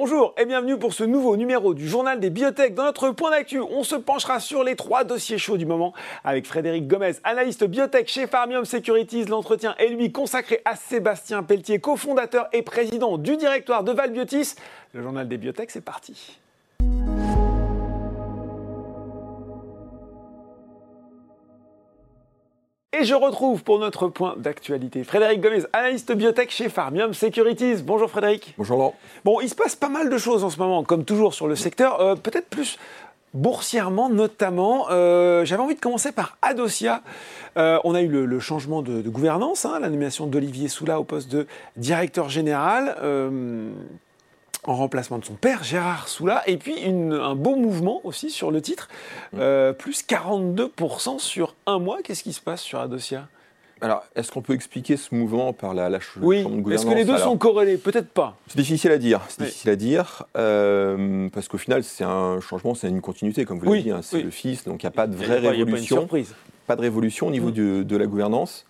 Bonjour et bienvenue pour ce nouveau numéro du journal des biotech. Dans notre point d'actu, on se penchera sur les trois dossiers chauds du moment avec Frédéric Gomez, analyste biotech chez Farmium Securities. L'entretien est lui consacré à Sébastien Pelletier, cofondateur et président du directoire de Valbiotis. Le journal des biotech, c'est parti. Et je retrouve pour notre point d'actualité Frédéric Gomez, analyste biotech chez Farmium Securities. Bonjour Frédéric. Bonjour Laurent. Bon, il se passe pas mal de choses en ce moment, comme toujours sur le secteur, euh, peut-être plus boursièrement notamment. Euh, J'avais envie de commencer par Adosia. Euh, on a eu le, changement de, gouvernance, hein, la nomination d'Olivier Soula au poste de directeur général. En remplacement de son père, Gérard Soula, et puis un beau mouvement aussi sur le titre, mm. euh, plus 42% sur un mois. Qu'est-ce qui se passe sur Adosia? Alors, est-ce qu'on peut expliquer ce mouvement par la, la oui. de gouvernance Est-ce que les deux sont corrélés? Peut-être pas. C'est difficile à dire. C'est difficile à dire euh, parce qu'au final, c'est un changement, c'est une continuité, comme vous l'avez dit. Hein, c'est le fils, donc il n'y a pas de vraie révolution. Pas, pas, de révolution au niveau mm. de la gouvernance.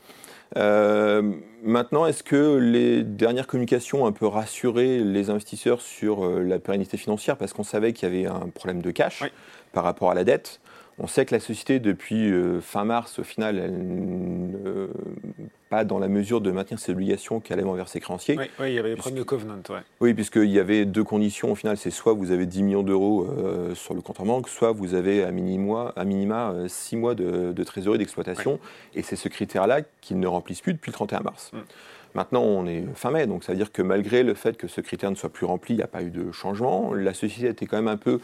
Euh, maintenant, est-ce que les dernières communications ont un peu rassuré les investisseurs sur euh, la pérennité financière? Parce qu'on savait qu'il y avait un problème de cash par rapport à la dette on sait que la société, depuis euh, fin mars, au final, elle n'est pas dans la mesure de maintenir ses obligations qu'elle avait envers ses créanciers. Oui, il y avait des problèmes de covenant. Oui, puisqu'il y avait deux conditions. Au final, c'est soit vous avez 10 millions d'euros euh, sur le compte en banque, soit vous avez à minima, à minima 6 mois de, trésorerie d'exploitation. Et c'est ce critère-là qu'ils ne remplissent plus depuis le 31 mars. Mm. Maintenant, on est fin mai, donc ça veut dire que malgré le fait que ce critère ne soit plus rempli, il n'y a pas eu de changement. La société était quand même un peu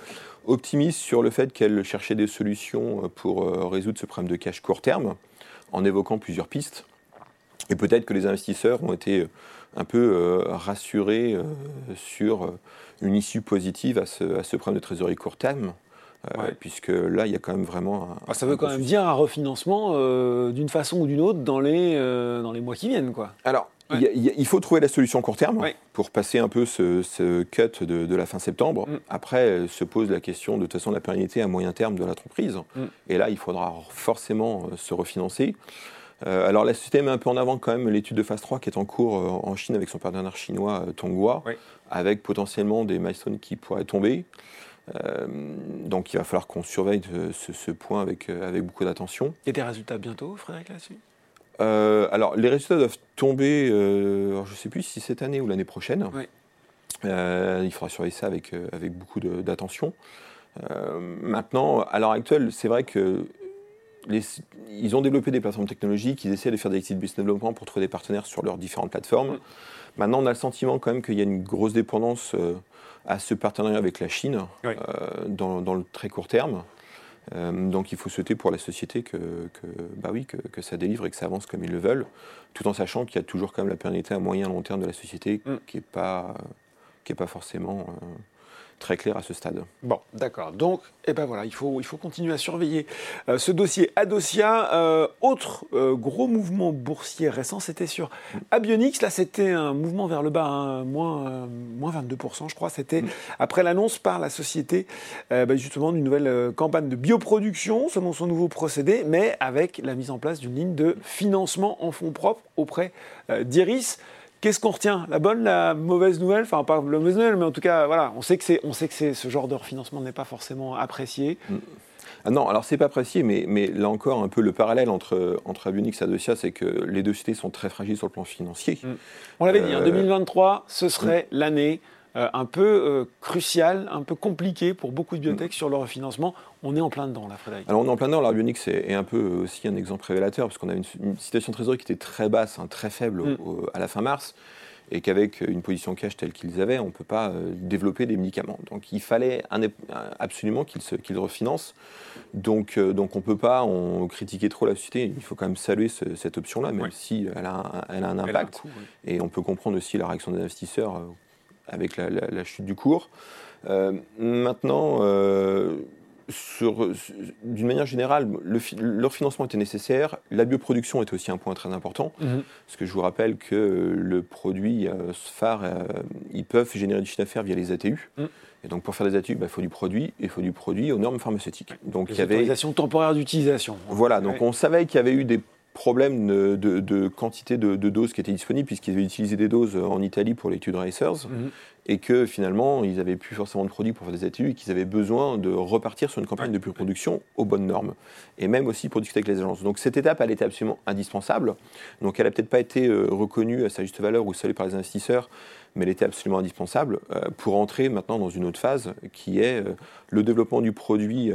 optimiste sur le fait qu'elle cherchait des solutions pour euh, résoudre ce problème de cash court terme, en évoquant plusieurs pistes. Et peut-être que les investisseurs ont été euh, un peu euh, rassurés sur une issue positive à ce, problème de trésorerie court terme. Puisque là, il y a quand même vraiment un, ah, Ça veut quand même dire un refinancement d'une façon ou d'une autre dans les, dans les mois qui viennent. Quoi. Alors, il, faut trouver la solution court terme pour passer un peu ce, cut de, la fin septembre. Mm. Après, se pose la question de, toute façon de la pérennité à moyen terme de l'entreprise. Mm. Et là, il faudra forcément euh, se refinancer. Euh, alors la société met un peu en avant quand même l'étude de phase 3 qui est en cours euh, en Chine avec son partenaire chinois Tonghua, avec potentiellement des milestones qui pourraient tomber. Donc il va falloir qu'on surveille ce, point avec, avec beaucoup d'attention. A des résultats bientôt, Frédéric, là-dessus? Euh, alors, les résultats doivent tomber, euh, je ne sais plus si cette année ou l'année prochaine. Euh, il faudra surveiller ça avec, avec beaucoup d'attention. maintenant, à l'heure actuelle, c'est vrai que ils ont développé des plateformes technologiques, ils essaient de faire des de business development pour trouver des partenaires sur leurs différentes plateformes. Maintenant, on a le sentiment quand même qu'il y a une grosse dépendance à ce partenariat avec la Chine dans, dans, le très court terme. Euh, donc il faut souhaiter pour la société que, bah oui, que, ça délivre et que ça avance comme ils le veulent, tout en sachant qu'il y a toujours quand même la pérennité à moyen et long terme de la société mm. qui n'est pas, qui pas forcément euh, très clair à ce stade. Bon, d'accord. Donc, eh ben voilà, il faut, il faut continuer à surveiller euh, ce dossier Adosia. Euh, autre euh, gros mouvement boursier récent, c'était sur Abionix. Là, c'était un mouvement vers le bas, hein, moins, moins 22%, je crois. C'était après l'annonce par la société, bah, justement, d'une nouvelle campagne de bioproduction, selon son nouveau procédé, mais avec la mise en place d'une ligne de financement en fonds propres auprès d'Iris. Qu'est-ce qu'on retient? La bonne, la mauvaise nouvelle? Enfin, pas la mauvaise nouvelle, mais en tout cas, voilà, on sait que, c'est, on sait que ce genre de refinancement n'est pas forcément apprécié. Mm. Ah non, alors c'est pas apprécié, mais, mais là encore, un peu le parallèle entre, entre Abionix et Adosia, c'est que les deux cités sont très fragiles sur le plan financier. Mm. On l'avait dit, en 2023, euh, ce serait mm. l'année euh, un peu euh, crucial, un peu compliqué pour beaucoup de biotech sur leur financement. On est en plein dedans, là, Frédéric. Alors, on est en plein dedans. L'Arbionix est, un peu aussi un exemple révélateur, parce qu'on a une, situation de trésorerie qui était très basse, hein, très faible mm. à la fin mars et qu'avec une position cash telle qu'ils avaient, on ne peut pas euh, développer des médicaments. Donc il fallait absolument qu'ils refinancent. Donc, donc on ne peut pas on, critiquer trop la société. Il faut quand même saluer cette option-là, même si elle a, elle a un impact. Et on peut comprendre aussi la réaction des investisseurs avec la, chute du cours. Euh, maintenant, euh, d'une manière générale, le, leur financement était nécessaire. La bioproduction était aussi un point très important. Mhm. Parce que je vous rappelle que le produit euh, phare, ils peuvent générer du chiffre d'affaires via les ATU. Mhm. Et donc pour faire des ATU, bah, il faut du produit, et il faut du produit aux normes pharmaceutiques. Donc il y avait. temporaire d'utilisation. Voilà, donc on savait qu'il y avait eu des problème de, quantité de, doses qui étaient disponibles, puisqu'ils avaient utilisé des doses en Italie pour l'étude Racers, mhm. et que finalement, ils n'avaient plus forcément de produits pour faire des études, et qu'ils avaient besoin de repartir sur une campagne de production aux bonnes normes, et même aussi pour discuter avec les agences. Donc cette étape, elle était absolument indispensable. Donc elle n'a peut-être pas été euh, reconnue à sa juste valeur ou saluée par les investisseurs, mais elle était absolument indispensable euh, pour entrer maintenant dans une autre phase, qui est euh, le développement du produit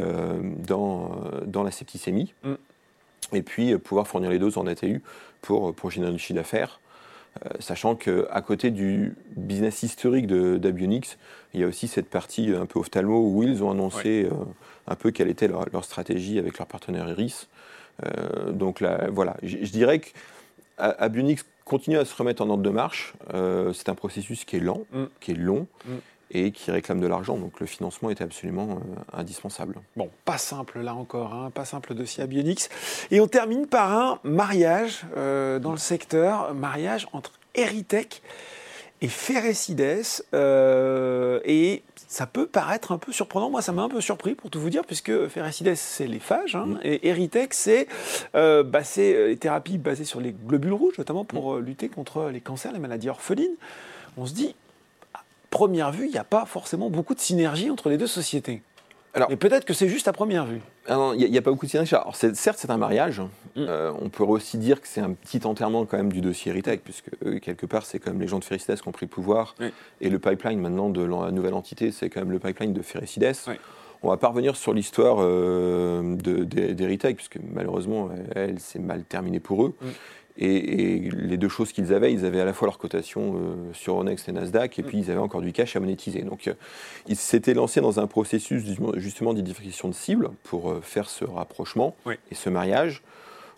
dans, dans la septicémie. Mm et puis euh, pouvoir fournir les doses en ATU pour, pour générer du chiffre d'affaires. Euh, sachant qu'à côté du business historique d'Abionix, il y a aussi cette partie un peu ophtalmo où ils ont annoncé euh, un peu quelle était leur, stratégie avec leur partenaire Iris. donc là, voilà, je, dirais qu'Abionix continue à se remettre en ordre de marche. c'est un processus qui est lent, mm. qui est long. Mm et qui réclament de l'argent. Donc le financement était absolument euh, indispensable. Bon, pas simple là encore, hein, pas simple dossier à Bionix. Et on termine par un mariage euh, dans le secteur, mariage entre Eritech et Ferrecides. Euh, et ça peut paraître un peu surprenant. Moi, ça m'a un peu surpris pour tout vous dire, puisque Ferrecides, c'est les phages, hein, mm. et Eritech, c'est euh, bah, les thérapies basées sur les globules rouges, notamment pour mm. lutter contre les cancers, les maladies orphelines. On se dit, première vue, il n'y a pas forcément beaucoup de synergie entre les deux sociétés. Alors, et peut-être que c'est juste à première vue. Ah il n'y a, pas beaucoup de synergie. Alors, certes, c'est un mariage. Mm. Euh, on peut aussi dire que c'est un petit enterrement quand même du dossier Heritage, puisque quelque part, c'est quand même les gens de Ferricides qui ont pris le pouvoir. Et le pipeline maintenant de la nouvelle entité, c'est quand même le pipeline de Ferricides. On va pas revenir sur l'histoire euh, puisque malheureusement, elle, s'est mal terminée pour eux. Mm. Et, les deux choses qu'ils avaient, ils avaient à la fois leur cotation euh, sur Euronext et Nasdaq, et puis ils avaient encore du cash à monétiser. Donc euh, ils s'étaient lancés dans un processus justement d'identification de cibles pour euh, faire ce rapprochement et ce mariage.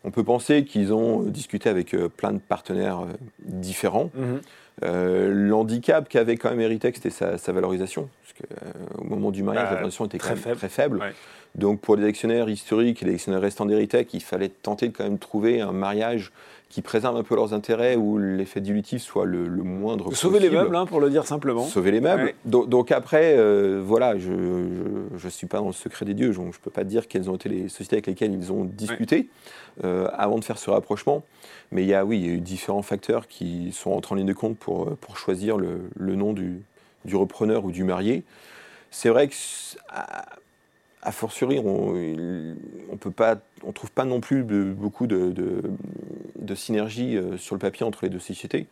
On peut penser qu'ils ont discuté avec plein de partenaires différents. Mm-hmm. L'handicap qu'avait quand même Eritex, c'était sa, valorisation. Parce qu'au moment du mariage, la valorisation était très faible. Très faible. Donc pour les actionnaires historiques et les actionnaires restants d'Eritech, il fallait tenter de quand même trouver un mariage qui préserve un peu leurs intérêts où l'effet dilutif soit le, moindre possible. Sauver les meubles, hein, pour le dire simplement. Sauver les meubles. Donc, après, euh, voilà, je ne suis pas dans le secret des dieux, donc je ne peux pas dire quelles ont été les sociétés avec lesquelles ils ont discuté euh, avant de faire ce rapprochement. Mais il y a, oui, il y a eu différents facteurs qui sont entrés en ligne de compte pour, euh, pour choisir le, le nom du, du, repreneur ou du marié. C'est vrai que a fortiori, on ne trouve pas non plus beaucoup de, synergie euh, sur le papier entre les deux sociétés.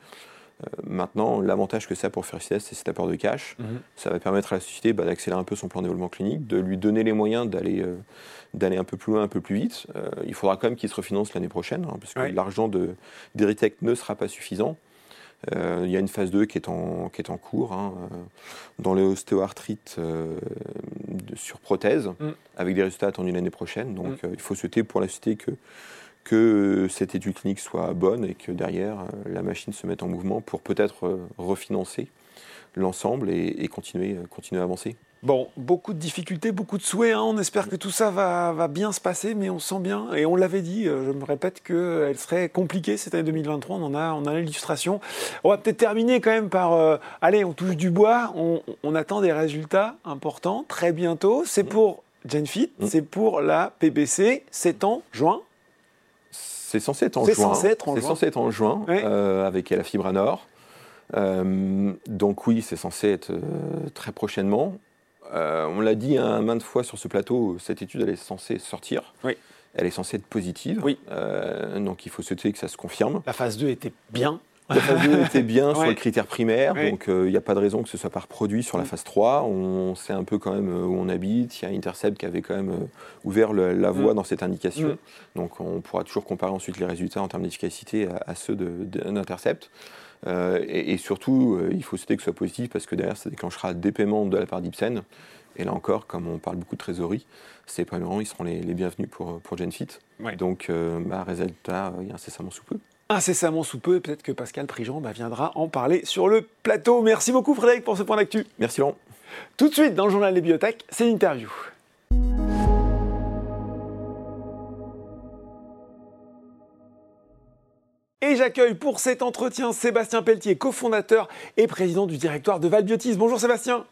Euh, maintenant, l'avantage que ça a pour Ferricides, c'est cet apport de cash. Mhm. Ça va permettre à la société bah, d'accélérer un peu son plan de développement clinique, de lui donner les moyens d'aller euh, un peu plus loin, un peu plus vite. il faudra quand même qu'il se refinance l'année prochaine, hein, parce que l'argent d'Eritech ne sera pas suffisant. Euh, il y a une phase 2 qui est en, qui est en cours hein, euh, dans l'ostéoarthrite euh, sur prothèse, mm. avec des résultats attendus l'année prochaine. Donc mm. il faut souhaiter pour la société que, que cette étude clinique soit bonne et que derrière la machine se mette en mouvement pour peut-être refinancer l'ensemble et, continuer, continuer à avancer. Bon, beaucoup de difficultés, beaucoup de souhaits. Hein. On espère que tout ça va, bien se passer, mais on sent bien, et on l'avait dit, euh, je me répète, qu'elle serait compliquée cette année 2023. On en a, on a l'illustration. On va peut-être terminer quand même par, euh, allez, on touche du bois. On, attend des résultats importants très bientôt. C'est pour GenFit, mmh. c'est pour la PBC. C'est en juin. C'est censé être en juin. Censé être en juin. censé être en juin, euh, avec la Fibra Nord. donc oui, c'est censé être très prochainement. Euh, on l'a dit hein, maintes fois sur ce plateau, cette étude elle est censée sortir. Oui. Elle est censée être positive. Oui. Euh, donc il faut souhaiter que ça se confirme. La phase 2 était bien. La phase 2 était bien sur les critères primaires, donc euh, il n'y a pas de raison que ce soit pas reproduit sur la phase 3. On sait un peu quand même où on habite. Il y a Intercept qui avait quand même ouvert la voie mm. dans cette indication. Mm. Donc on pourra toujours comparer ensuite les résultats en termes d'efficacité à, ceux d'Intercept. Euh, et, surtout, euh, il faut souhaiter que ce soit positif parce que derrière, ça déclenchera des paiements de la part d'Ipsen. Et là encore, comme on parle beaucoup de trésorerie, ces paiements, ils seront les, bienvenus pour, pour GenFit. Donc, euh, bah, résultat, il y a incessamment sous peu. Incessamment sous peu, peut-être que Pascal Prigent bah, viendra en parler sur le plateau. Merci beaucoup Frédéric pour ce point d'actu. Merci Laurent. Tout de suite, dans le journal des biotech, c'est l'interview. Et j'accueille pour cet entretien Sébastien Pelletier, cofondateur et président du directoire de Valbiotis. Bonjour Sébastien.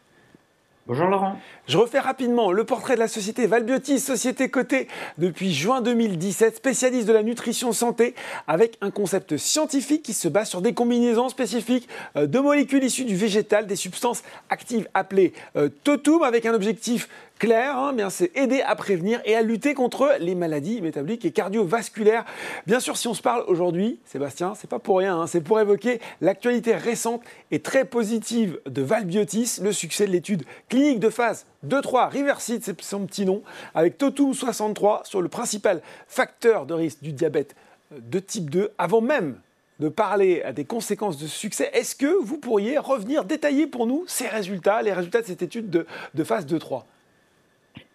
Bonjour Laurent. Je refais rapidement le portrait de la société Valbiotis, société cotée depuis juin 2017, spécialiste de la nutrition santé, avec un concept scientifique qui se base sur des combinaisons spécifiques euh, de molécules issues du végétal, des substances actives appelées euh, totum, avec un objectif clair, hein, c'est aider à prévenir et à lutter contre les maladies métaboliques et cardiovasculaires. Bien sûr, si on se parle aujourd'hui, Sébastien, c'est pas pour rien, hein, c'est pour évoquer l'actualité récente et très positive de Valbiotis, le succès de l'étude clinique de phase 2-3, Riverside, c'est son petit nom, avec Totum 63 sur le principal facteur de risque du diabète de type 2, avant même de parler des conséquences de succès, est-ce que vous pourriez revenir détailler pour nous ces résultats, les résultats de cette étude de, de phase 2-3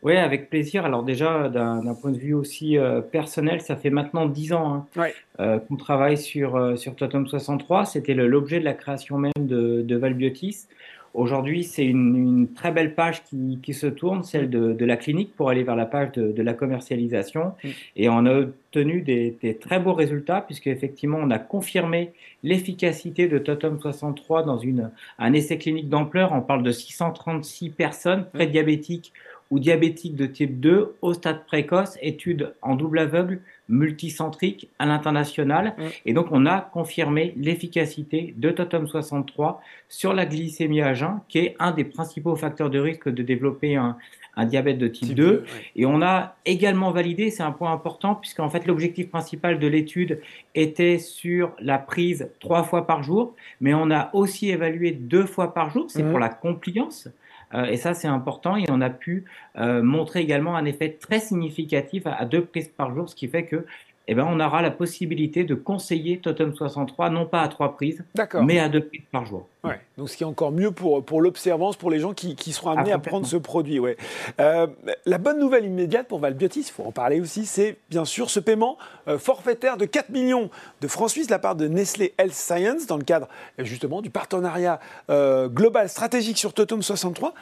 oui, avec plaisir. Alors déjà, d'un point de vue aussi euh, personnel, ça fait maintenant 10 ans hein, euh, qu'on travaille sur, euh, sur Totem 63. C'était l'objet de la création même de, de Valbiotis. Aujourd'hui, c'est une, très belle page qui, qui se tourne, celle de, de, la clinique, pour aller vers la page de, de la commercialisation. Mm. Et on a obtenu des, des, très beaux résultats, puisque effectivement, on a confirmé l'efficacité de Totem 63 dans une, un essai clinique d'ampleur. On parle de 636 personnes prédiabétiques ou diabétiques de type 2 au stade précoce, étude en double aveugle multicentrique à l'international. Mm. Et donc, on a confirmé l'efficacité de Totem 63 sur la glycémie à jeun, qui est un des principaux facteurs de risque de développer un, diabète de type, 2. Et on a également validé, c'est un point important, puisqu'en fait, l'objectif principal de l'étude était sur la prise trois fois par jour, mais on a aussi évalué deux fois par jour, c'est mm. pour la compliance. Euh, et ça, c'est important. Et on a pu euh, montrer également un effet très significatif à, deux prises par jour, ce qui fait que eh ben, on aura la possibilité de conseiller Totem 63, non pas à trois prises, mais à deux prises par jour. Ouais, donc ce qui est encore mieux pour, pour l'observance, pour les gens qui, qui seront amenés à prendre ce produit. Ouais. Euh, la bonne nouvelle immédiate pour Valbiotis, il faut en parler aussi, c'est bien sûr ce paiement forfaitaire de 4 millions de francs suisses de la part de Nestlé Health Science dans le cadre justement du partenariat global stratégique sur Totem 63.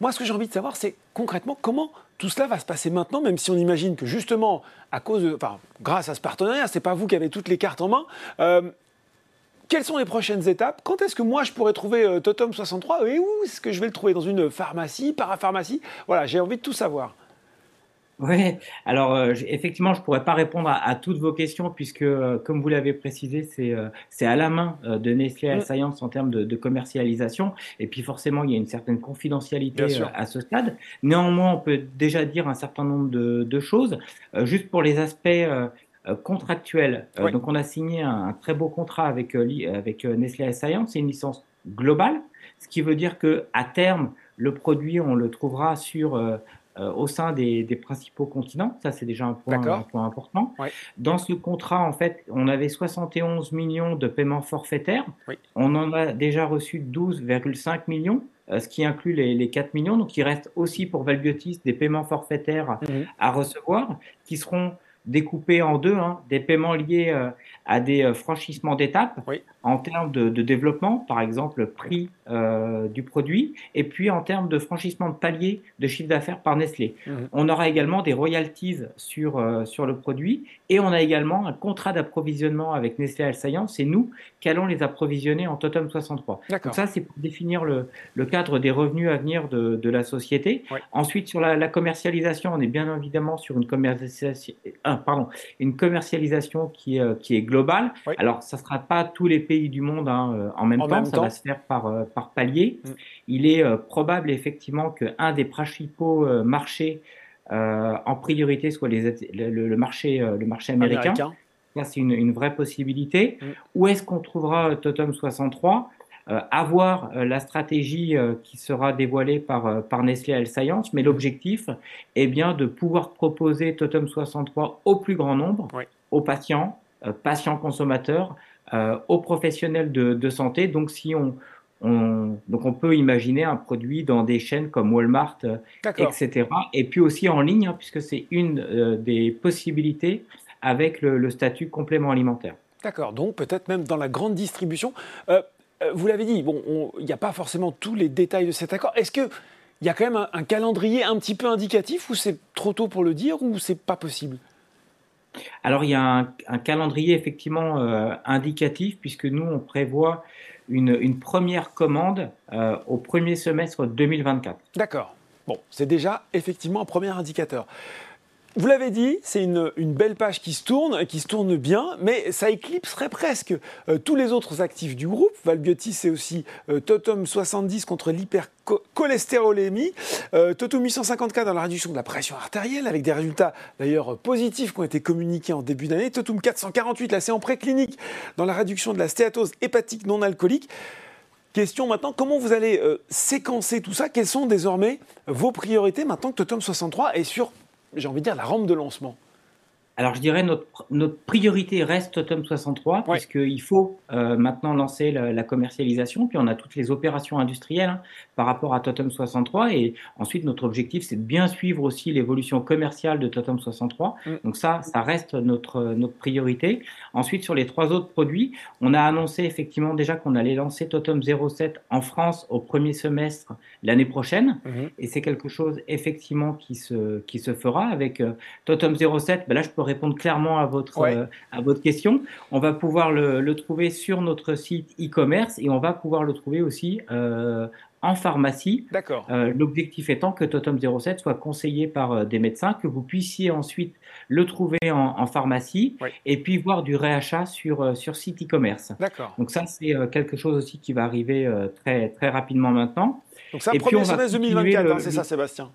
Moi, ce que j'ai envie de savoir, c'est concrètement comment tout cela va se passer maintenant, même si on imagine que justement, à cause de, enfin, grâce à ce partenariat, c'est pas vous qui avez toutes les cartes en main. Euh, quelles sont les prochaines étapes? Quand est-ce que moi je pourrais trouver euh, Totem 63 et où est-ce que je vais le trouver? Dans une pharmacie, parapharmacie? Voilà, j'ai envie de tout savoir. Oui, alors euh, effectivement, je ne pourrais pas répondre à, toutes vos questions puisque, euh, comme vous l'avez précisé, c'est euh, à la main de Nestlé. Science en termes de, de, commercialisation. Et puis forcément, il y a une certaine confidentialité à ce stade. Néanmoins, on peut déjà dire un certain nombre de, de choses. juste pour les aspects contractuels, donc on a signé un, très beau contrat avec, avec Nestlé Science, c'est une licence globale, ce qui veut dire que à terme, le produit, on le trouvera sur euh, au sein des, des, principaux continents. Ça, c'est déjà un point, un point important. Dans ce contrat, en fait, on avait 71 millions de paiements forfaitaires. On en a déjà reçu 12,5 millions euh, ce qui inclut les, les, 4 millions. Donc, il reste aussi pour Valbiotis des paiements forfaitaires mhm. à recevoir qui seront découpés en deux, hein, des paiements liés euh, à des franchissements d'étapes en termes de, de, développement, par exemple prix euh, du produit, et puis en termes de franchissement de palier de chiffre d'affaires par Nestlé. Mhm. On aura également des royalties sur, euh, sur le produit, et on a également un contrat d'approvisionnement avec Nestlé Science, c'est nous qui allons les approvisionner en Totem 63. Donc ça, c'est pour définir le, le, cadre des revenus à venir de, de la société. Ensuite, sur la, la, commercialisation, on est bien évidemment sur une commercialisation, euh, pardon, une commercialisation qui, qui est globale. Alors, ça ne sera pas tous les pays du monde hein, euh, en même temps, ça va se faire par, euh, par palier. Mm. Il est euh, probable effectivement qu'un des principaux marchés en priorité soit les, le, marché, le marché américain. c'est une, une, vraie possibilité. Mm. Où est-ce qu'on trouvera Totem 63 avoir la stratégie qui sera dévoilée par, par Nestlé Health Science, mais l'objectif est bien de pouvoir proposer Totem 63 au plus grand nombre, aux patients, patients consommateurs, euh, aux professionnels de, santé. Donc, si on, donc on peut imaginer un produit dans des chaînes comme Walmart, euh, etc. Et puis aussi en ligne, hein, puisque c'est une euh, des possibilités avec le, statut complément alimentaire. D'accord, donc peut-être même dans la grande distribution. Vous l'avez dit, bon, il n'y a pas forcément tous les détails de cet accord. Est-ce qu'il y a quand même un, calendrier un petit peu indicatif ou c'est trop tôt pour le dire ou c'est pas possible? Alors il y a un, calendrier effectivement euh, indicatif puisque nous on prévoit une, une première commande au premier semestre 2024. D'accord. Bon, c'est déjà effectivement un premier indicateur. Vous l'avez dit, c'est une, belle page qui se tourne, qui se tourne bien, mais ça éclipserait presque euh, tous les autres actifs du groupe. Valbiotis, c'est aussi euh, Totum 70 contre l'hypercholestérolémie, euh, Totum 854 dans la réduction de la pression artérielle, avec des résultats d'ailleurs positifs qui ont été communiqués en début d'année, Totum 448, là c'est en préclinique, dans la réduction de la stéatose hépatique non alcoolique. Question maintenant, comment vous allez séquencer tout ça? Quelles sont désormais vos priorités maintenant que Totum 63 est sur j'ai envie de dire, la rampe de lancement alors, je dirais notre, notre priorité reste Totem 63, puisqu'il faut euh, maintenant lancer la, commercialisation. Puis, on a toutes les opérations industrielles hein, par rapport à Totem 63. Et ensuite, notre objectif, c'est de bien suivre aussi l'évolution commerciale de Totem 63. Mm. Donc, ça, ça reste notre, notre priorité. Ensuite, sur les trois autres produits, on a annoncé effectivement déjà qu'on allait lancer Totem 07 en France au premier semestre l'année prochaine. Mm-hmm. Et c'est quelque chose, effectivement, qui se, qui se fera avec euh, Totem 07. Ben là, je peux répondre clairement à votre, euh, à votre question. On va pouvoir le, le trouver sur notre site e-commerce et on va pouvoir le trouver aussi euh, en pharmacie. D'accord. Euh, l'objectif étant que Totem 07 soit conseillé par des médecins, que vous puissiez ensuite le trouver en, pharmacie et puis voir du réachat sur, sur site e-commerce. D'accord. Donc ça, c'est quelque chose aussi qui va arriver très, très rapidement maintenant. Donc ça, premier semestre 2024, hein, c'est ça Sébastien?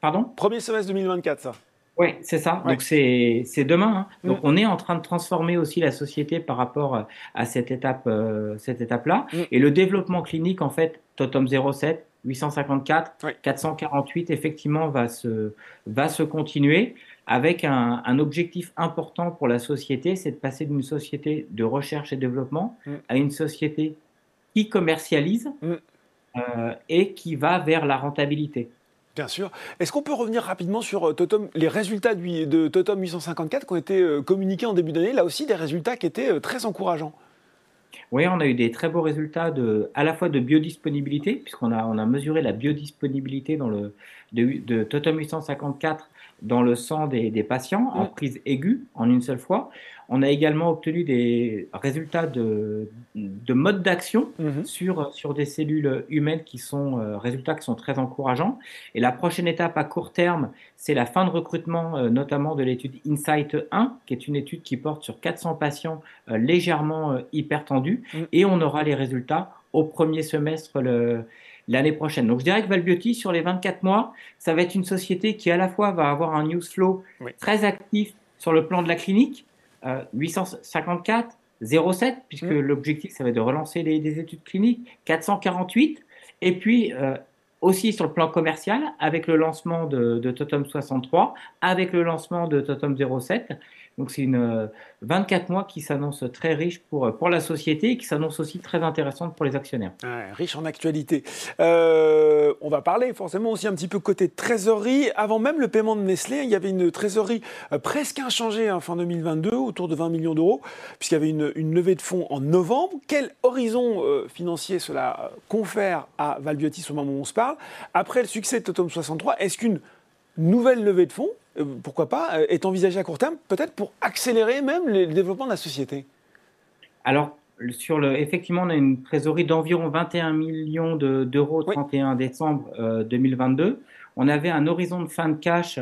Pardon? Premier semestre 2024, ça oui, c'est ça. Donc c'est demain. Hein. Mm. Donc on est en train de transformer aussi la société par rapport euh, à cette étape, euh, cette étape-là. Mm. Et le développement clinique, en fait, Totem 07, 854, 448, effectivement, va se, va se continuer avec un, un objectif important pour la société, c'est de passer d'une société de recherche et développement mm. à une société qui commercialise euh, et qui va vers la rentabilité. Bien sûr. Est-ce qu'on peut revenir rapidement sur euh, Totem, les résultats de Totem 854 qui ont été euh, communiqués en début d'année Là aussi, des résultats qui étaient euh, très encourageants? Oui, on a eu des très beaux résultats de, à la fois de biodisponibilité, puisqu'on a, on a mesuré la biodisponibilité dans le, de, de Totem 854 dans le sang des, patients en prise aiguë en une seule fois. On a également obtenu des résultats de, de mode d'action mhm. sur, sur des cellules humaines qui sont euh, résultats qui sont très encourageants. Et la prochaine étape à court terme, c'est la fin de recrutement, euh, notamment de l'étude Insight 1, qui est une étude qui porte sur 400 patients euh, légèrement hypertendus. Mhm. Et on aura les résultats au premier semestre le, l'année prochaine. Donc je dirais que Valbiotis, sur les 24 mois, ça va être une société qui à la fois va avoir un news flow très actif sur le plan de la clinique, 854, euh, 07, puisque mm. l'objectif, ça va être de relancer les, des études cliniques, 448, et puis euh, aussi sur le plan commercial, avec le lancement de, de Totem 63, avec le lancement de Totem 07, donc c'est une 24 euh, mois qui s'annonce très riche pour, pour la société et qui s'annonce aussi très intéressante pour les actionnaires. riche en actualité. Euh, on va parler forcément aussi un petit peu côté trésorerie. Avant même le paiement de Nestlé, il y avait une trésorerie euh, presque inchangée hein, fin 2022, autour de 20 millions d'euros, puisqu'il y avait une, levée de fonds en novembre. Quel horizon financier cela confère à Valbiotis au moment où on se parle? Après le succès de Totem 63, est-ce qu'une nouvelle levée de fonds euh, pourquoi pas, euh, est envisagé à court terme, peut-être pour accélérer même le développement de la société Alors, sur le, effectivement, on a une trésorerie d'environ 21 millions d'euros au 31 décembre 2022. Euh, on avait un horizon de fin de cash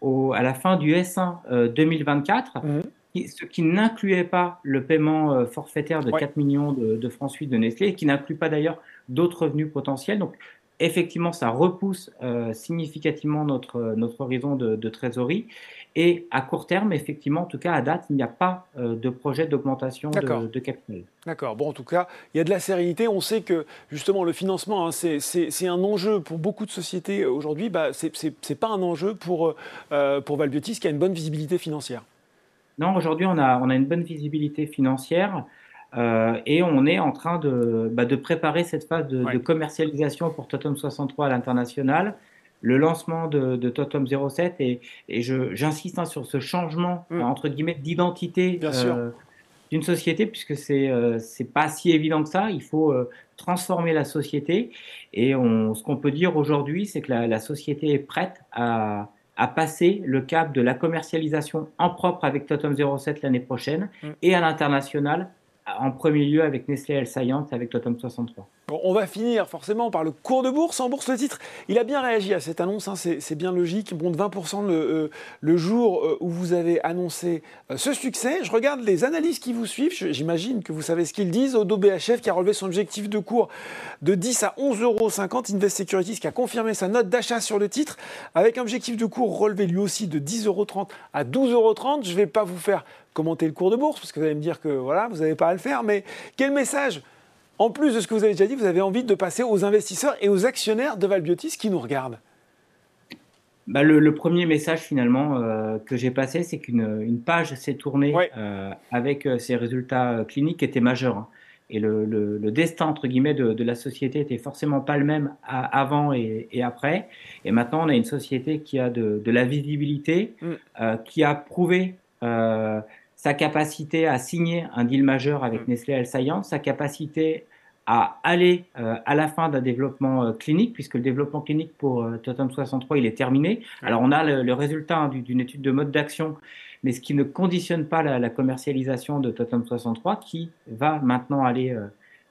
au, à la fin du S1 2024, mhm. ce qui n'incluait pas le paiement forfaitaire de 4 millions de, de, francs suisses de Nestlé, et qui n'inclut pas d'ailleurs d'autres revenus potentiels. Donc, effectivement, ça repousse euh, significativement notre, notre horizon de, trésorerie. Et à court terme, effectivement, en tout cas à date, il n'y a pas euh, de projet d'augmentation de, de, capital. D'accord. Bon, en tout cas, il y a de la sérénité. On sait que justement le financement, hein, c'est un enjeu pour beaucoup de sociétés aujourd'hui. Bah, ce n'est pas un enjeu pour, euh, pour Valbiotis qui a une bonne visibilité financière. Non, aujourd'hui, on a, on a une bonne visibilité financière. Euh, et on est en train de, bah, de préparer cette phase de, de, commercialisation pour Totem 63 à l'international, le lancement de, de Totem 07 et, et j'insiste hein, sur ce changement mm. entre guillemets d'identité euh, d'une société puisque c'est euh, c'est pas si évident que ça. Il faut euh, transformer la société et on, ce qu'on peut dire aujourd'hui, c'est que la, la, société est prête à à passer le cap de la commercialisation en propre avec Totem 07 l'année prochaine mm. et à l'international en premier lieu avec Nestlé Health Science, avec Totem 63 on va finir forcément par le cours de bourse. En bourse, le titre, il a bien réagi à cette annonce, hein, c'est bien logique. Bon, de 20% le, euh, le, jour euh, où vous avez annoncé euh, ce succès. Je regarde les analyses qui vous suivent. J'imagine que vous savez ce qu'ils disent. Odo BHF qui a relevé son objectif de cours de 10 à 11,50 euros. Invest Securities qui a confirmé sa note d'achat sur le titre avec un objectif de cours relevé lui aussi de 10,30 euros à 12,30 euros. Je ne vais pas vous faire commenter le cours de bourse parce que vous allez me dire que voilà, vous n'avez pas à le faire. Mais quel message en plus de ce que vous avez déjà dit, vous avez envie de passer aux investisseurs et aux actionnaires de Valbiotis qui nous regardent. Bah, le, premier message finalement euh, que j'ai passé, c'est qu'une page s'est tournée euh, avec euh, ces résultats cliniques qui étaient majeurs. Hein. Et le, destin entre guillemets de, la société était forcément pas le même avant et, après. Et maintenant, on a une société qui a de, la visibilité, mm. qui a prouvé sa capacité à signer un deal majeur avec mm. Nestlé Health Science, sa capacité à aller euh, à la fin d'un développement euh, clinique, puisque le développement clinique pour euh, Totem 63, il est terminé. Alors on a le, résultat hein, d'une étude de mode d'action, mais ce qui ne conditionne pas la, commercialisation de Totem 63, qui va maintenant aller,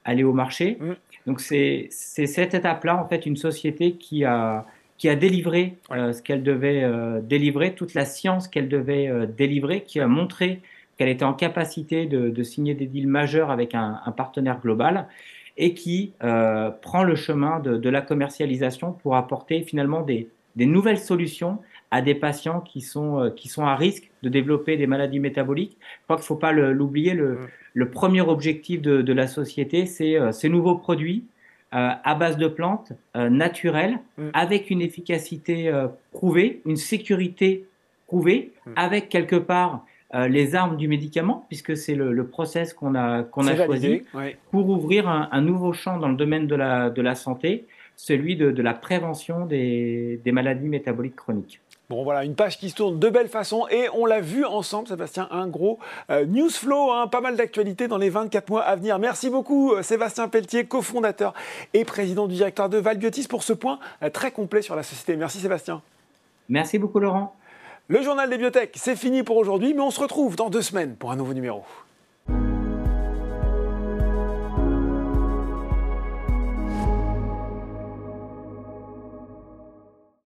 aller au marché. Mm. Donc c'est cette étape-là, en fait, une société qui a, qui a délivré ce qu'elle devait délivrer, toute la science qu'elle devait délivrer, qui a montré qu'elle était en capacité de, signer des deals majeurs avec un, un partenaire global et qui euh, prend le chemin de, la commercialisation pour apporter finalement des, nouvelles solutions à des patients qui sont, euh, qui sont à risque de développer des maladies métaboliques. Je crois qu'il ne faut pas l'oublier, le, le, premier objectif de, la société, c'est euh, ces nouveaux produits à base de plantes naturelles, mm. avec une efficacité prouvée, une sécurité prouvée, mm. avec quelque part euh, les armes du médicament, puisque c'est le, process qu'on a, qu'on a choisi pour ouvrir un, nouveau champ dans le domaine de la, de la santé, celui de, de la prévention des, des, maladies métaboliques chroniques. Bon voilà, une page qui se tourne de belle façon et on l'a vu ensemble, Sébastien, un gros euh, news flow, hein, pas mal d'actualités dans les 24 mois à venir. Merci beaucoup euh, Sébastien Pelletier, cofondateur et président du directeur de Valbiotis pour ce point très complet sur la société. Merci Sébastien. Merci beaucoup Laurent. Le journal des biotech, c'est fini pour aujourd'hui, mais on se retrouve dans deux semaines pour un nouveau numéro.